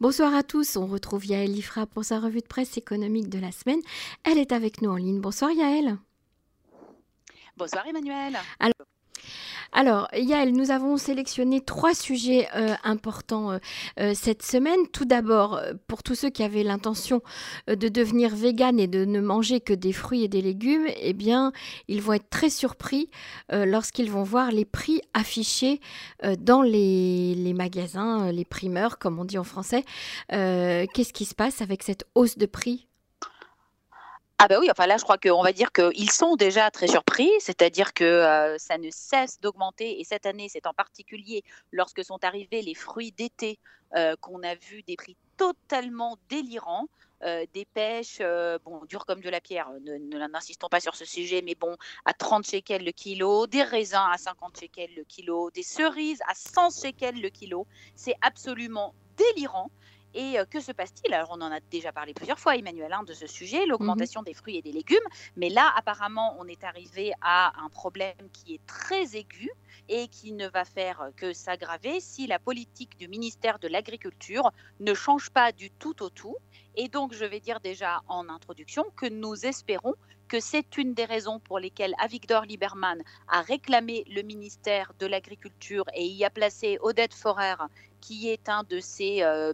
Bonsoir à tous, on retrouve Yaël Ifra pour sa revue de presse économique de la semaine. Elle est avec nous en ligne. Bonsoir Yaël. Bonsoir Emmanuel. Alors, Yael, nous avons sélectionné trois sujets euh, importants euh, euh, cette semaine. Tout d'abord, pour tous ceux qui avaient l'intention de devenir vegan et de ne manger que des fruits et des légumes, eh bien, ils vont être très surpris lorsqu'ils vont voir les prix affichés dans les, magasins, les primeurs, comme on dit en français. Qu'est-ce qui se passe avec cette hausse de prix? Ah ben oui, enfin là, je crois qu'on va dire qu'ils sont déjà très surpris, c'est-à-dire que euh, ça ne cesse d'augmenter. Et cette année, c'est en particulier lorsque sont arrivés les fruits d'été euh, qu'on a vu des prix totalement délirants. Euh, des pêches, bon, dures comme de la pierre, n'insistons pas sur ce sujet, mais bon, à 30 shekels le kilo, des raisins à 50 shekels le kilo, des cerises à 100 shekels le kilo. C'est absolument délirant. Et que se passe-t-il? Alors, on en a déjà parlé plusieurs fois, Emmanuel, hein, de ce sujet, mmh l'augmentation des fruits et des légumes. Mais là, apparemment, on est arrivé à un problème qui est très aigu et qui ne va faire que s'aggraver si la politique du ministère de l'Agriculture ne change pas du tout au tout. Et donc, je vais dire déjà en introduction que nous espérons que c'est une des raisons pour lesquelles Avigdor Lieberman a réclamé le ministère de l'Agriculture et y a placé Odette Forer, qui est un de ces euh,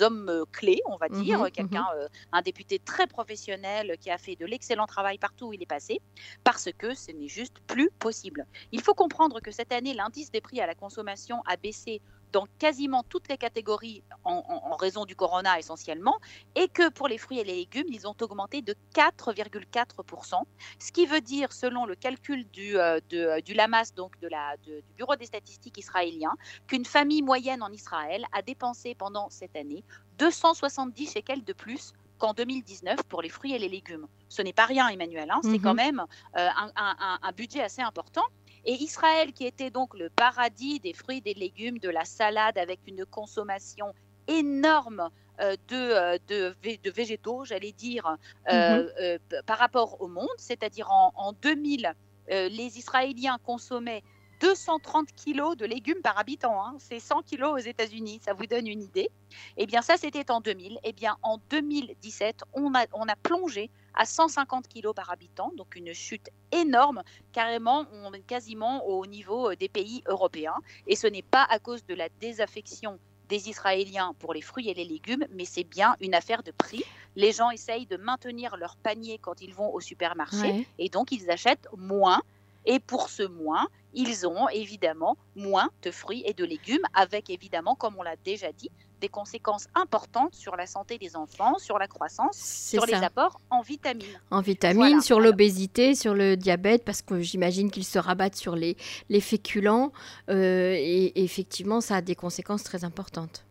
hommes clés, on va dire, mhm, quelqu'un, mhm. euh, un député très professionnel qui a fait de l'excellent travail partout où il est passé, parce que ce n'est juste plus possible. Il faut comprendre que cette année, l'indice des prix à la consommation a baissé dans quasiment toutes les catégories en, raison du corona essentiellement, et que pour les fruits et les légumes, ils ont augmenté de 4,4%, ce qui veut dire, selon le calcul du, euh, euh, du LAMAS, donc de la, du Bureau des statistiques israélien, qu'une famille moyenne en Israël a dépensé pendant cette année 270 shekels de plus qu'en 2019 pour les fruits et les légumes. Ce n'est pas rien, Emmanuel, hein, c'est quand mhm. même euh, un, budget assez important. Et Israël, qui était donc le paradis des fruits, des légumes, de la salade, avec une consommation énorme euh, de, euh, de, végétaux, j'allais dire, euh, mhm. par rapport au monde. C'est-à-dire en, en 2000, les Israéliens consommaient 230 kilos de légumes par habitant. Hein. C'est 100 kilos aux États-Unis, ça vous donne une idée. Eh bien, ça, c'était en 2000. Eh bien, en 2017, on a, on a plongé à 150 kilos par habitant, donc une chute énorme, carrément, on est quasiment au niveau euh, des pays européens. Et ce n'est pas à cause de la désaffection des Israéliens pour les fruits et les légumes, mais c'est bien une affaire de prix. Les gens essayent de maintenir leur panier quand ils vont au supermarché et donc ils achètent moins. Et pour ce moins, ils ont évidemment moins de fruits et de légumes, avec évidemment, comme on l'a déjà dit, des conséquences importantes sur la santé des enfants, sur la croissance, sur les apports en vitamines. En vitamines, sur l'obésité, sur le diabète, parce que j'imagine qu'ils se rabattent sur les, les féculents. Euh, et, effectivement, ça a des conséquences très importantes.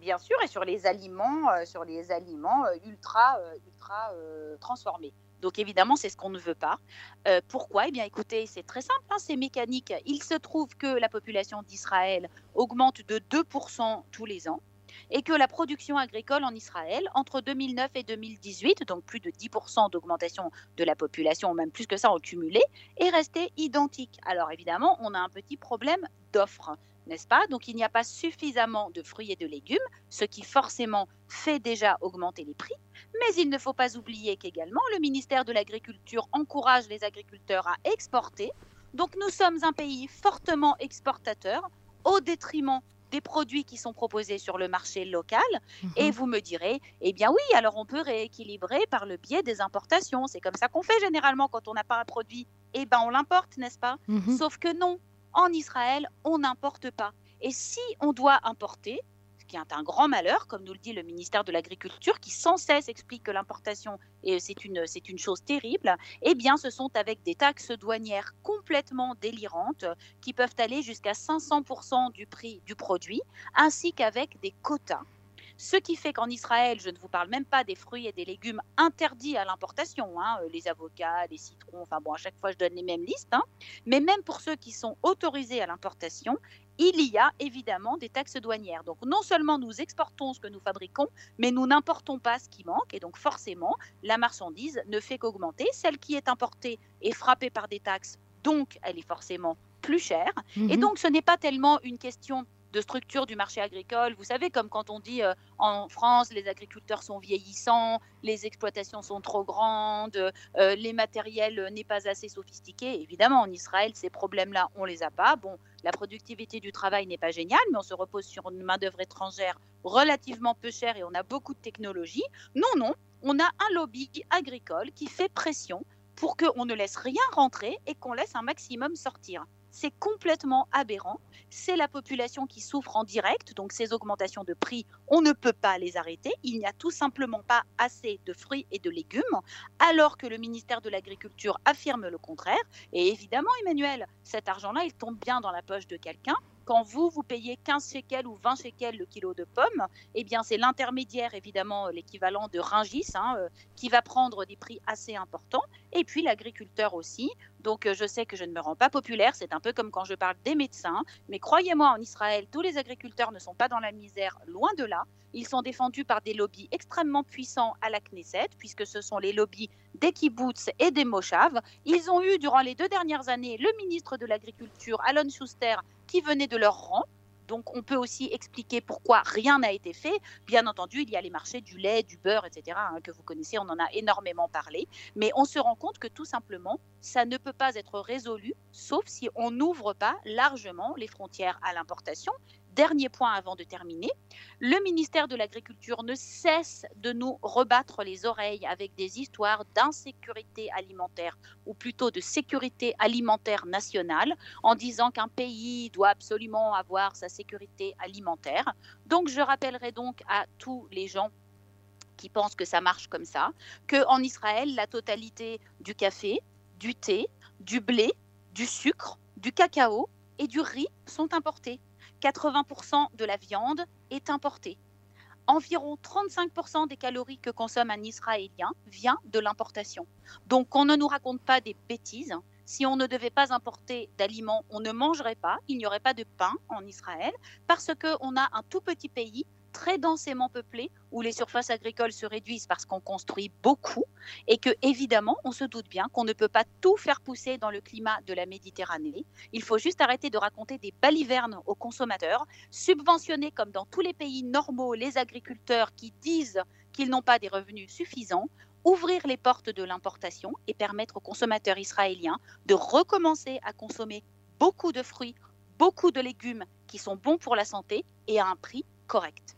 Bien sûr, et sur les aliments, euh, sur les aliments euh, ultra, ultra transformés. Donc évidemment, c'est ce qu'on ne veut pas. pourquoi? Eh bien écoutez, c'est très simple, hein, c'est mécanique. Il se trouve que la population d'Israël augmente de 2% tous les ans et que la production agricole en Israël, entre 2009 et 2018, donc plus de 10% d'augmentation de la population, même plus que ça en cumulé, est restée identique. Alors évidemment, on a un petit problème d'offre, n'est-ce pas? Donc il n'y a pas suffisamment de fruits et de légumes, ce qui forcément fait déjà augmenter les prix. Mais il ne faut pas oublier qu'également le ministère de l'Agriculture encourage les agriculteurs à exporter. Donc nous sommes un pays fortement exportateur au détriment des produits qui sont proposés sur le marché local. Et mhm. vous me direz, eh bien oui, alors on peut rééquilibrer par le biais des importations. C'est comme ça qu'on fait généralement quand on n'a pas un produit. Eh bien on l'importe, n'est-ce pas? Mhm. Sauf que non, en Israël, on n'importe pas. Et si on doit importer, qui est un grand malheur, comme nous le dit le ministère de l'Agriculture, qui sans cesse explique que l'importation c'est une, chose terrible, eh bien ce sont avec des taxes douanières complètement délirantes qui peuvent aller jusqu'à 500% du prix du produit, ainsi qu'avec des quotas. Ce qui fait qu'en Israël, je ne vous parle même pas des fruits et des légumes interdits à l'importation, hein, les avocats, les citrons, enfin bon, à chaque fois je donne les mêmes listes, hein, mais même pour ceux qui sont autorisés à l'importation, il y a évidemment des taxes douanières. Donc non seulement nous exportons ce que nous fabriquons, mais nous n'importons pas ce qui manque. Et donc forcément, la marchandise ne fait qu'augmenter. Celle qui est importée est frappée par des taxes, donc elle est forcément plus chère. Et mhm. donc ce n'est pas tellement une question de structure du marché agricole. Vous savez, comme quand on dit euh, en France, les agriculteurs sont vieillissants, les exploitations sont trop grandes, euh, les matériels n'est pas assez sophistiqué. Évidemment, en Israël, ces problèmes-là, on les a pas. Bon, la productivité du travail n'est pas géniale, mais on se repose sur une main-d'œuvre étrangère relativement peu chère et on a beaucoup de technologie. Non, non, on a un lobby agricole qui fait pression pour qu'on ne laisse rien rentrer et qu'on laisse un maximum sortir. C'est complètement aberrant. C'est la population qui souffre en direct. Donc ces augmentations de prix, on ne peut pas les arrêter. Il n'y a tout simplement pas assez de fruits et de légumes, alors que le ministère de l'Agriculture affirme le contraire. Et évidemment, Emmanuel, cet argent-là, il tombe bien dans la poche de quelqu'un quand vous, vous payez 15 shekels ou 20 shekels le kilo de pommes, eh bien, c'est l'intermédiaire, évidemment, l'équivalent de Ringis, hein, euh, qui va prendre des prix assez importants. Et puis, l'agriculteur aussi. Donc, euh, je sais que je ne me rends pas populaire. C'est un peu comme quand je parle des médecins. Mais croyez-moi, en Israël, tous les agriculteurs ne sont pas dans la misère, loin de là. Ils sont défendus par des lobbies extrêmement puissants à la Knesset, puisque ce sont les lobbies des kibbutz et des moshav. Ils ont eu, durant les deux dernières années, le ministre de l'Agriculture, Alon Schuster, qui venaient de leur rang. Donc on peut aussi expliquer pourquoi rien n'a été fait. Bien entendu, il y a les marchés du lait, du beurre, etc., hein, que vous connaissez, on en a énormément parlé. Mais on se rend compte que tout simplement, ça ne peut pas être résolu, sauf si on n'ouvre pas largement les frontières à l'importation Dernier point avant de terminer, le ministère de l'Agriculture ne cesse de nous rebattre les oreilles avec des histoires d'insécurité alimentaire, ou plutôt de sécurité alimentaire nationale, en disant qu'un pays doit absolument avoir sa sécurité alimentaire. Donc je rappellerai donc à tous les gens qui pensent que ça marche comme ça, qu'en Israël, la totalité du café, du thé, du blé, du sucre, du cacao et du riz sont importés 80% de la viande est importée. Environ 35% des calories que consomme un Israélien vient de l'importation. Donc on ne nous raconte pas des bêtises. Si on ne devait pas importer d'aliments, on ne mangerait pas, il n'y aurait pas de pain en Israël, parce qu'on a un tout petit pays très densément peuplé où les surfaces agricoles se réduisent parce qu'on construit beaucoup et que évidemment on se doute bien qu'on ne peut pas tout faire pousser dans le climat de la Méditerranée. Il faut juste arrêter de raconter des balivernes aux consommateurs, subventionner comme dans tous les pays normaux les agriculteurs qui disent qu'ils n'ont pas des revenus suffisants, ouvrir les portes de l'importation et permettre aux consommateurs israéliens de recommencer à consommer beaucoup de fruits, beaucoup de légumes qui sont bons pour la santé et à un prix correct.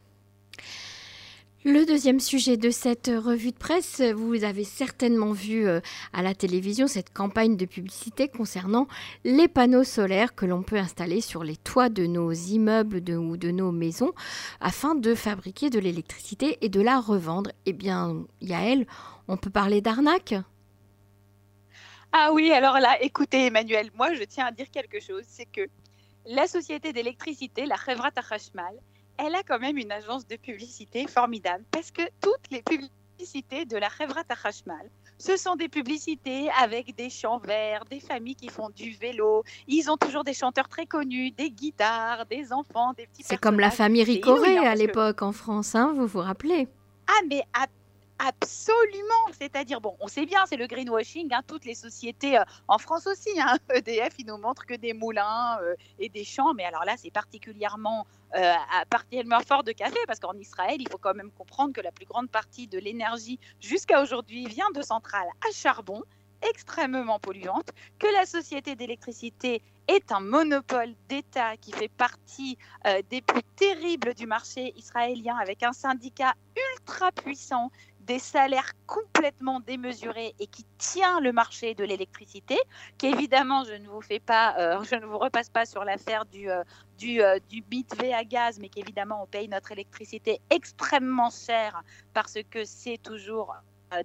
Le deuxième sujet de cette revue de presse, vous avez certainement vu euh, à la télévision cette campagne de publicité concernant les panneaux solaires que l'on peut installer sur les toits de nos immeubles ou de nos maisons afin de fabriquer de l'électricité et de la revendre. Eh bien, Yael, on peut parler d'arnaque? Ah oui, alors là, écoutez Emmanuel, moi je tiens à dire quelque chose, c'est que la société d'électricité, la Chevrat Hashmal, elle a quand même une agence de publicité formidable parce que toutes les publicités de la Chevrat Hashmal, ce sont des publicités avec des chants verts, des familles qui font du vélo. Ils ont toujours des chanteurs très connus, des guitares, des enfants, des petits. C'est comme la famille Ricoré à l'époque en France, hein, vous vous rappelez? Ah mais à Absolument. C'est-à-dire, bon, on sait bien, c'est le greenwashing. Hein, toutes les sociétés, euh, en France aussi, hein, EDF, ils nous montrent que des moulins euh, et des champs. Mais alors là, c'est particulièrement, euh, particulièrement fort de café parce qu'en Israël, il faut quand même comprendre que la plus grande partie de l'énergie jusqu'à aujourd'hui vient de centrales à charbon extrêmement polluantes, que la société d'électricité est un monopole d'État qui fait partie des plus terribles du marché israélien avec un syndicat ultra puissant des salaires complètement démesurés et qui tient le marché de l'électricité, qu'évidemment je ne vous fais pas, euh, je ne vous repasse pas sur l'affaire du, euh, du, euh, du V à gaz, mais qu'évidemment on paye notre électricité extrêmement cher parce que c'est toujours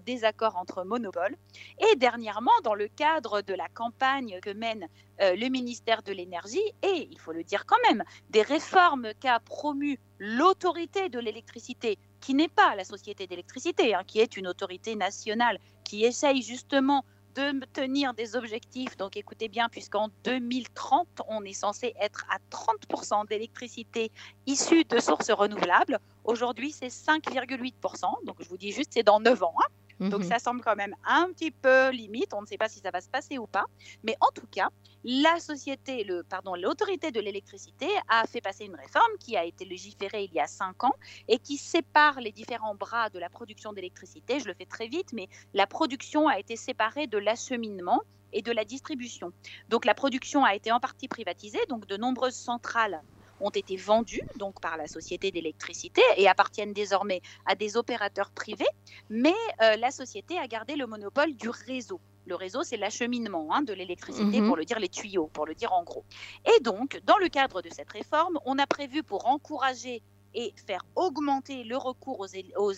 des accords entre monopoles. Et dernièrement, dans le cadre de la campagne que mène le ministère de l'Énergie, et il faut le dire quand même, des réformes qu'a promu l'autorité de l'électricité qui n'est pas la société d'électricité, hein, qui est une autorité nationale qui essaye justement de tenir des objectifs. Donc écoutez bien, puisqu'en 2030, on est censé être à 30% d'électricité issue de sources renouvelables. Aujourd'hui, c'est 5,8%. Donc je vous dis juste, c'est dans 9 ans. Hein. Donc Mhm. ça semble quand même un petit peu limite. On ne sait pas si ça va se passer ou pas. Mais en tout cas, la société, le, pardon, l'autorité de l'électricité a fait passer une réforme qui a été légiférée il y a cinq ans et qui sépare les différents bras de la production d'électricité. Je le fais très vite, mais la production a été séparée de l'acheminement et de la distribution. Donc la production a été en partie privatisée, donc de nombreuses centrales ont été vendues donc par la société d'électricité et appartiennent désormais à des opérateurs privés, mais euh, la société a gardé le monopole du réseau. Le réseau, c'est l'acheminement hein, de l'électricité, Mhm. pour le dire les tuyaux, pour le dire en gros. Et donc, dans le cadre de cette réforme, on a prévu pour encourager et faire augmenter le recours aux,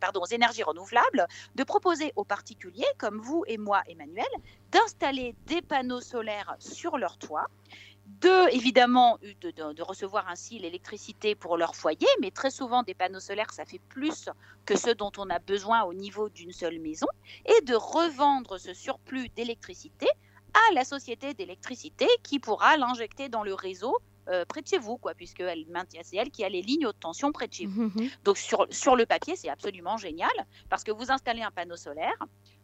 pardon, aux énergies renouvelables, de proposer aux particuliers, comme vous et moi, Emmanuel, d'installer des panneaux solaires sur leur toit, de, évidemment, de, de- de recevoir ainsi l'électricité pour leur foyer, mais très souvent, des panneaux solaires, ça fait plus que ce dont on a besoin au niveau d'une seule maison, et de revendre ce surplus d'électricité à la société d'électricité qui pourra l'injecter dans le réseau euh, près de chez vous, quoi, puisque elle c'est elle qui a les lignes haute tension près de chez vous. Mhm. Donc sur, sur le papier, c'est absolument génial parce que vous installez un panneau solaire,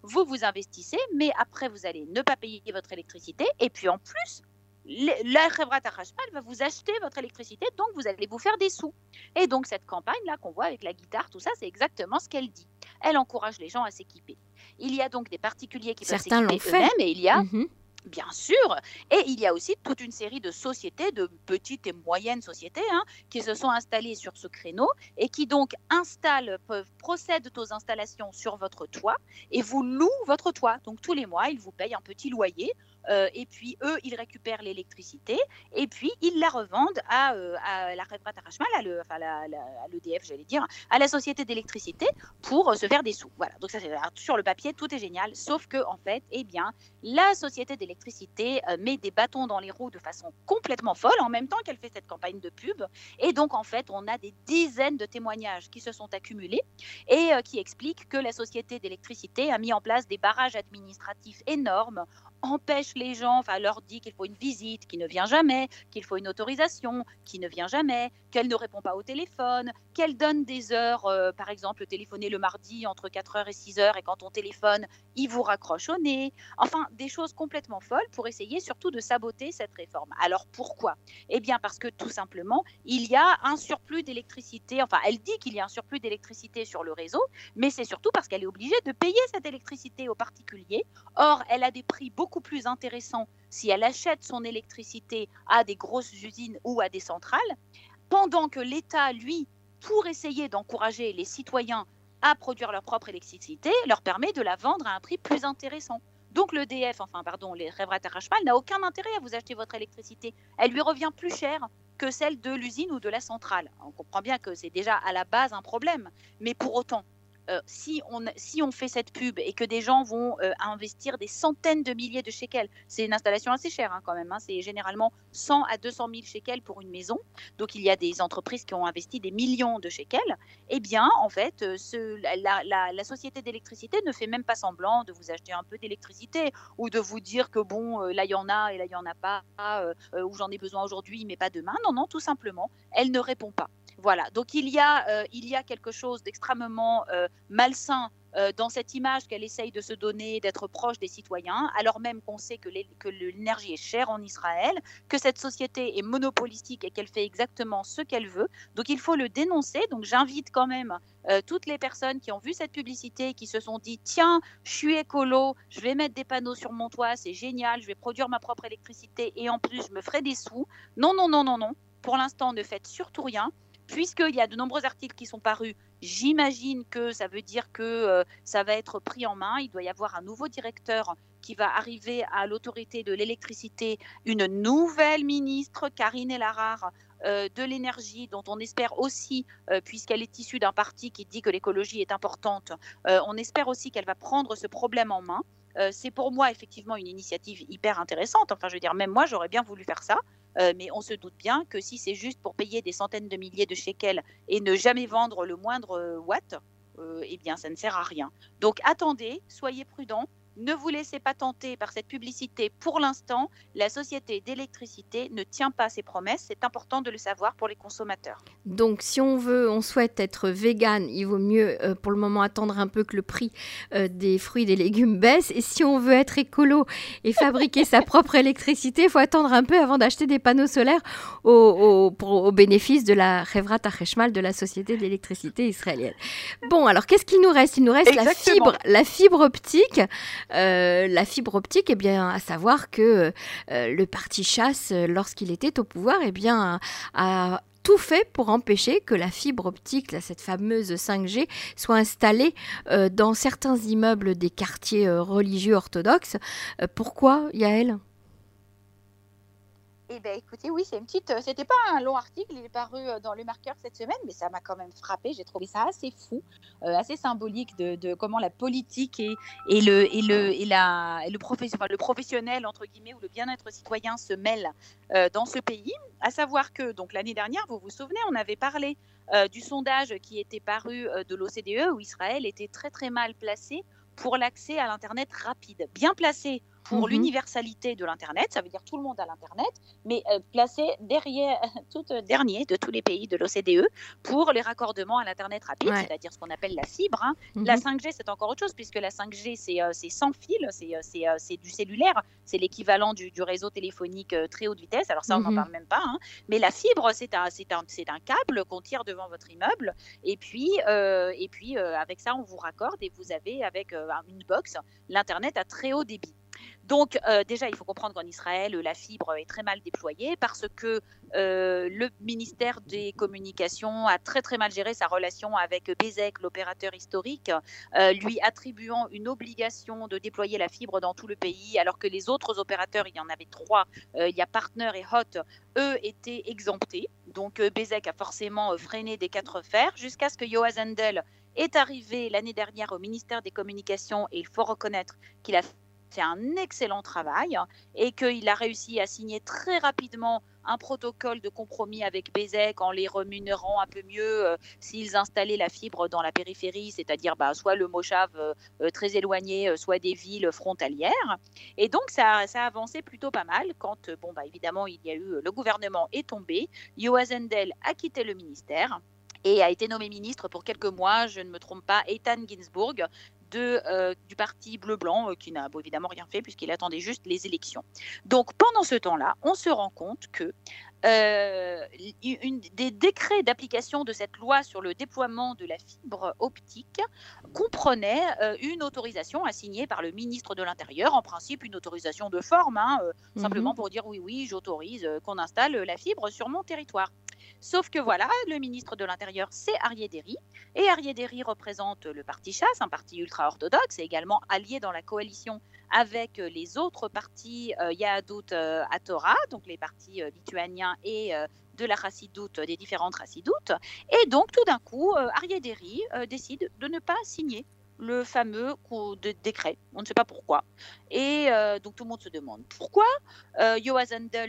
vous vous investissez, mais après vous allez ne pas payer votre électricité et puis en plus, la Khebrat Hachmal va vous acheter votre électricité, donc vous allez vous faire des sous. Et donc cette campagne-là qu'on voit avec la guitare, tout ça, c'est exactement ce qu'elle dit. Elle encourage les gens à s'équiper. Il y a donc des particuliers qui peuvent Certains l'ont s'équiper fait. eux-mêmes et il y a Mhm. Bien sûr. Et il y a aussi toute une série de sociétés, de petites et moyennes sociétés, hein, qui se sont installées sur ce créneau et qui donc installent, peuvent, procèdent aux installations sur votre toit et vous louent votre toit. Donc tous les mois, ils vous payent un petit loyer. Euh, et puis eux, ils récupèrent l'électricité et puis ils la revendent à, euh, à la à l'EDF, j'allais dire, à la société d'électricité pour euh, se faire des sous. Voilà. Donc ça, sur le papier, tout est génial, sauf que en fait, eh bien, la société d'électricité met des bâtons dans les roues de façon complètement folle en même temps qu'elle fait cette campagne de pub. Et donc, en fait, on a des dizaines de témoignages qui se sont accumulés et qui expliquent que la société d'électricité a mis en place des barrages administratifs énormes, empêche les gens, enfin leur dit qu'il faut une visite qui ne vient jamais, qu'il faut une autorisation qui ne vient jamais, qu'elle ne répond pas au téléphone, qu'elle donne des heures, euh, par exemple téléphoner le mardi entre 4h et 6h et quand on téléphone, il vous raccroche au nez. Enfin, des choses complètement folles pour essayer surtout de saboter cette réforme. Alors pourquoi? Eh bien parce que tout simplement, il y a un surplus d'électricité, enfin elle dit qu'il y a un surplus d'électricité sur le réseau, mais c'est surtout parce qu'elle est obligée de payer cette électricité aux particuliers. Or, elle a des prix beaucoup plus intéressants si elle achète son électricité à des grosses usines ou à des centrales, pendant que l'État, lui, pour essayer d'encourager les citoyens à produire leur propre électricité, leur permet de la vendre à un prix plus intéressant. Donc l'EDF, enfin pardon, les Revrat Arachmal n'a aucun intérêt à vous acheter votre électricité. Elle lui revient plus cher que celle de l'usine ou de la centrale. On comprend bien que c'est déjà à la base un problème, mais pour autant, euh, si, on, si on fait cette pub et que des gens vont euh, investir des centaines de milliers de shekels, c'est une installation assez chère hein, quand même, hein, c'est généralement 100 à 200 000 shekels pour une maison, donc il y a des entreprises qui ont investi des millions de shekels, eh bien en fait, euh, la, la, société d'électricité ne fait même pas semblant de vous acheter un peu d'électricité ou de vous dire que bon, là il y en a et là il n'y en a pas, ou j'en ai besoin aujourd'hui mais pas demain, non, non, tout simplement, elle ne répond pas. Voilà, donc il y a, euh, il y a quelque chose d'extrêmement euh, malsain euh, dans cette image qu'elle essaye de se donner, d'être proche des citoyens, alors même qu'on sait que l'énergie est chère en Israël, que cette société est monopolistique et qu'elle fait exactement ce qu'elle veut. Donc il faut le dénoncer. Donc j'invite quand même toutes les personnes qui ont vu cette publicité, qui se sont dit tiens, je suis écolo, je vais mettre des panneaux sur mon toit, c'est génial, je vais produire ma propre électricité et en plus je me ferai des sous. Non, non, non, non, non. Pour l'instant, ne faites surtout rien puisqu'il y a de nombreux articles qui sont parus, j'imagine que ça veut dire que euh, ça va être pris en main. Il doit y avoir un nouveau directeur qui va arriver à l'autorité de l'électricité, une nouvelle ministre, Karine Elarar, euh, de l'énergie, dont on espère aussi, euh, puisqu'elle est issue d'un parti qui dit que l'écologie est importante, on espère aussi qu'elle va prendre ce problème en main. C'est pour moi effectivement une initiative hyper intéressante. Enfin, je veux dire, même moi, j'aurais bien voulu faire ça. Euh, mais on se doute bien que si c'est juste pour payer des centaines de milliers de shekels et ne jamais vendre le moindre watt, euh, eh bien, ça ne sert à rien. Donc, attendez, soyez prudents. Ne vous laissez pas tenter par cette publicité. Pour l'instant, la société d'électricité ne tient pas ses promesses. C'est important de le savoir pour les consommateurs. Donc, si on veut, on souhaite être vegan, il vaut mieux euh, pour le moment attendre un peu que le prix euh, des fruits et des légumes baisse. Et si on veut être écolo et fabriquer sa propre électricité, il faut attendre un peu avant d'acheter des panneaux solaires au, au, bénéfice de la Revrat Hachmal de la société d'électricité israélienne. Bon, alors qu'est-ce qu'il nous reste? Il nous reste la fibre, la fibre optique. Euh, la fibre optique, eh bien, à savoir que euh, le parti chasse, lorsqu'il était au pouvoir, eh a tout fait pour empêcher que la fibre optique, cette fameuse 5G, soit installée euh, dans certains immeubles des quartiers religieux orthodoxes. pourquoi, Yael eh bien, écoutez, oui, c'est une petite. Euh, c'était pas un long article, il est paru euh, dans le marqueur cette semaine, mais ça m'a quand même frappé. J'ai trouvé ça assez fou, euh, assez symbolique de, comment la politique et, le professionnel entre guillemets ou le bien-être citoyen se mêlent dans ce pays. À savoir que donc l'année dernière, vous vous souvenez, on avait parlé du sondage qui était paru de l'OCDE où Israël était très très mal placé pour l'accès à l'internet rapide, bien placé pour mmh l'universalité de l'Internet, ça veut dire tout le monde a l'Internet, mais euh, placé derrière, tout euh, dernier de tous les pays de l'OCDE pour les raccordements à l'Internet rapide, c'est-à-dire ce qu'on appelle la fibre. Hein. Mmh la 5G, c'est encore autre chose, puisque la 5G, c'est euh, sans fil, c'est du cellulaire, c'est l'équivalent du, du, réseau téléphonique très haute vitesse, alors ça, on n'en mmh parle même pas, hein. mais la fibre, c'est un, un, un câble qu'on tire devant votre immeuble, et puis, et puis avec ça, on vous raccorde et vous avez avec une box l'Internet à très haut débit. Donc euh, déjà, il faut comprendre qu'en Israël, la fibre est très mal déployée parce que euh, le ministère des Communications a très très mal géré sa relation avec Bezek, l'opérateur historique, euh, lui attribuant une obligation de déployer la fibre dans tout le pays, alors que les autres opérateurs, il y en avait trois, il y a Partner et Hot, eux étaient exemptés. Donc Bezek a forcément freiné des quatre fers jusqu'à ce que Yoaz Handel est arrivé l'année dernière au ministère des Communications et il faut reconnaître qu'il a fait un excellent travail et qu'il a réussi à signer très rapidement un protocole de compromis avec Bezek en les rémunérant un peu mieux euh, s'ils installaient la fibre dans la périphérie, c'est-à-dire bah, soit le Moshav euh, euh, très éloigné, soit des villes frontalières. Et donc ça, ça a avancé plutôt pas mal quand, bon, bah, évidemment, il y a eu le gouvernement est tombé, Yoaz a quitté le ministère et a été nommé ministre pour quelques mois, je ne me trompe pas, Ethan Ginsburg, euh, du parti bleu-blanc, euh, qui n'a évidemment rien fait puisqu'il attendait juste les élections. Donc pendant ce temps-là, on se rend compte que euh, une, des décrets d'application de cette loi sur le déploiement de la fibre optique comprenait une autorisation assignée par le ministre de l'Intérieur, en principe une autorisation de forme, hein, mhm. simplement pour dire oui, oui, j'autorise qu'on installe la fibre sur mon territoire. Sauf que voilà, le ministre de l'Intérieur, c'est Arié. Et Arié représente le parti chasse, un parti ultra-orthodoxe, et également allié dans la coalition avec les autres partis euh, Yahadut euh, Torah, donc les partis euh, lituaniens et euh, de la chassidoute, des différentes chassidoutes. Et donc, tout d'un coup, Arié Derry décide de ne pas signer le fameux coup de décret. On ne sait pas pourquoi. Et euh, donc tout le monde se demande pourquoi. Euh,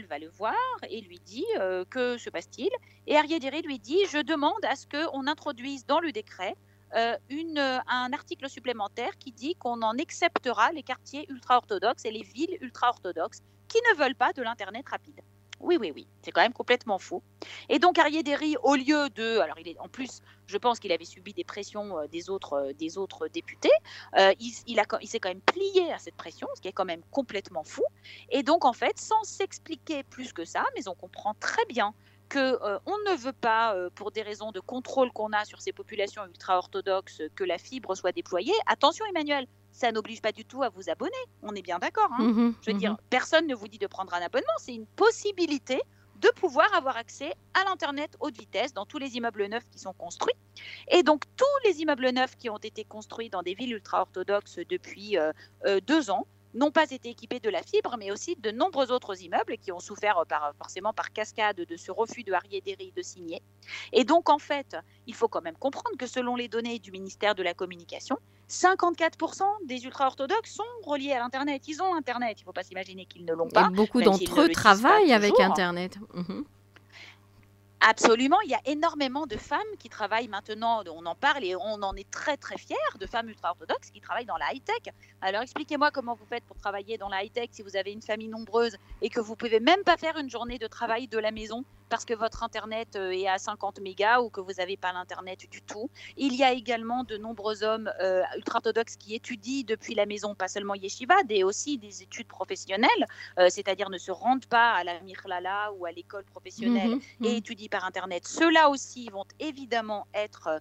va le voir et lui dit euh, que se passe-t-il? Et Ariadiri lui dit je demande à ce qu'on introduise dans le décret euh, une, un article supplémentaire qui dit qu'on en acceptera les quartiers ultra-orthodoxes et les villes ultra-orthodoxes qui ne veulent pas de l'Internet rapide. Oui, oui, oui, c'est quand même complètement faux. Et donc Arié au lieu de, alors il est en plus, je pense qu'il avait subi des pressions euh, des autres, euh, des autres députés, euh, il, il s'est quand même plié à cette pression, ce qui est quand même complètement fou. Et donc en fait, sans s'expliquer plus que ça, mais on comprend très bien que on ne veut pas, pour des raisons de contrôle qu'on a sur ces populations ultra-orthodoxes, que la fibre soit déployée. Attention Emmanuel, ça n'oblige pas du tout à vous abonner. On est bien d'accord. Hein. Mmh Je veux dire, mmh personne ne vous dit de prendre un abonnement. C'est une possibilité de pouvoir avoir accès à l'Internet haute vitesse dans tous les immeubles neufs qui sont construits. Et donc, tous les immeubles neufs qui ont été construits dans des villes ultra-orthodoxes depuis euh, euh, deux ans n'ont pas été équipés de la fibre, mais aussi de nombreux autres immeubles qui ont souffert euh, par, forcément par cascade de ce refus de Harry de signer. Et donc, en fait, il faut quand même comprendre que selon les données du ministère de la Communication, 54% des ultra-orthodoxes sont reliés à l'Internet. Ils ont Internet. Il ne faut pas s'imaginer qu'ils ne l'ont pas. Et beaucoup d'entre eux travaillent avec Internet. Mhm. Absolument, il y a énormément de femmes qui travaillent maintenant, on en parle et on en est très très fiers, de femmes ultra-orthodoxes qui travaillent dans la high-tech. Alors expliquez-moi comment vous faites pour travailler dans la high-tech si vous avez une famille nombreuse et que vous pouvez même pas faire une journée de travail de la maison parce que votre Internet euh, est à 50 mégas ou que vous n'avez pas l'Internet du tout. Il y a également de nombreux hommes euh, ultra-orthodoxes qui étudient depuis la maison, pas seulement yeshiva, mais aussi des études professionnelles, euh, c'est-à-dire ne se rendent pas à la mirlala ou à l'école professionnelle mmh et mmh. étudient par Internet. Ceux-là aussi vont évidemment être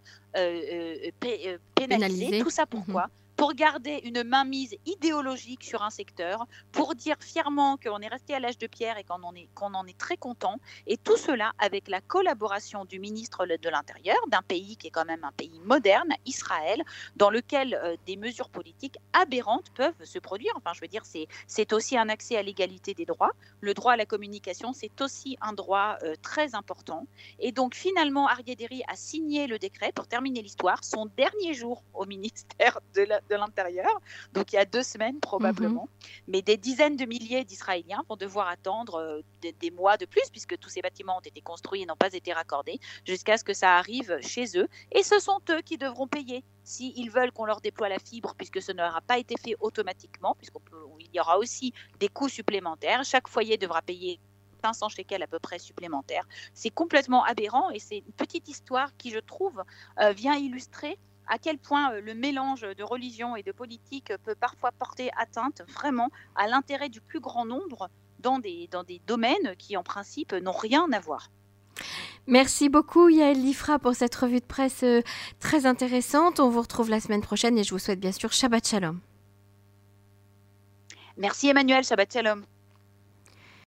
pénalisés. Tout ça mmh pourquoi pour garder une mainmise idéologique sur un secteur, pour dire fièrement qu'on est resté à l'âge de pierre et qu'on en, est, très content. Et tout cela avec la collaboration du ministre de l'Intérieur, d'un pays qui est quand même un pays moderne, Israël, dans lequel euh, des mesures politiques aberrantes peuvent se produire. Enfin, je veux dire, c'est, aussi un accès à l'égalité des droits. Le droit à la communication, c'est aussi un droit euh, très important. Et donc, finalement, Ariaderi a signé le décret, pour terminer l'histoire, son dernier jour au ministère de la, de l'intérieur, donc il y a deux semaines probablement. Mhm. Mais des dizaines de milliers d'Israéliens vont devoir attendre euh, des, mois de plus, puisque tous ces bâtiments ont été construits et n'ont pas été raccordés, jusqu'à ce que ça arrive chez eux. Et ce sont eux qui devront payer s'ils veulent qu'on leur déploie la fibre, puisque ce n'aura pas été fait automatiquement, puisqu'il y aura aussi des coûts supplémentaires. Chaque foyer devra payer 500 shekels à peu près supplémentaires. C'est complètement aberrant et c'est une petite histoire qui, je trouve, euh, vient illustrer à quel point euh, le mélange de religion et de politique peut parfois porter atteinte vraiment à l'intérêt du plus grand nombre dans des, dans des domaines qui, en principe, n'ont rien à voir. Merci beaucoup Yael Lifra pour cette revue de presse euh, très intéressante. On vous retrouve la semaine prochaine et je vous souhaite bien sûr Shabbat Shalom. Merci Emmanuel, Shabbat Shalom.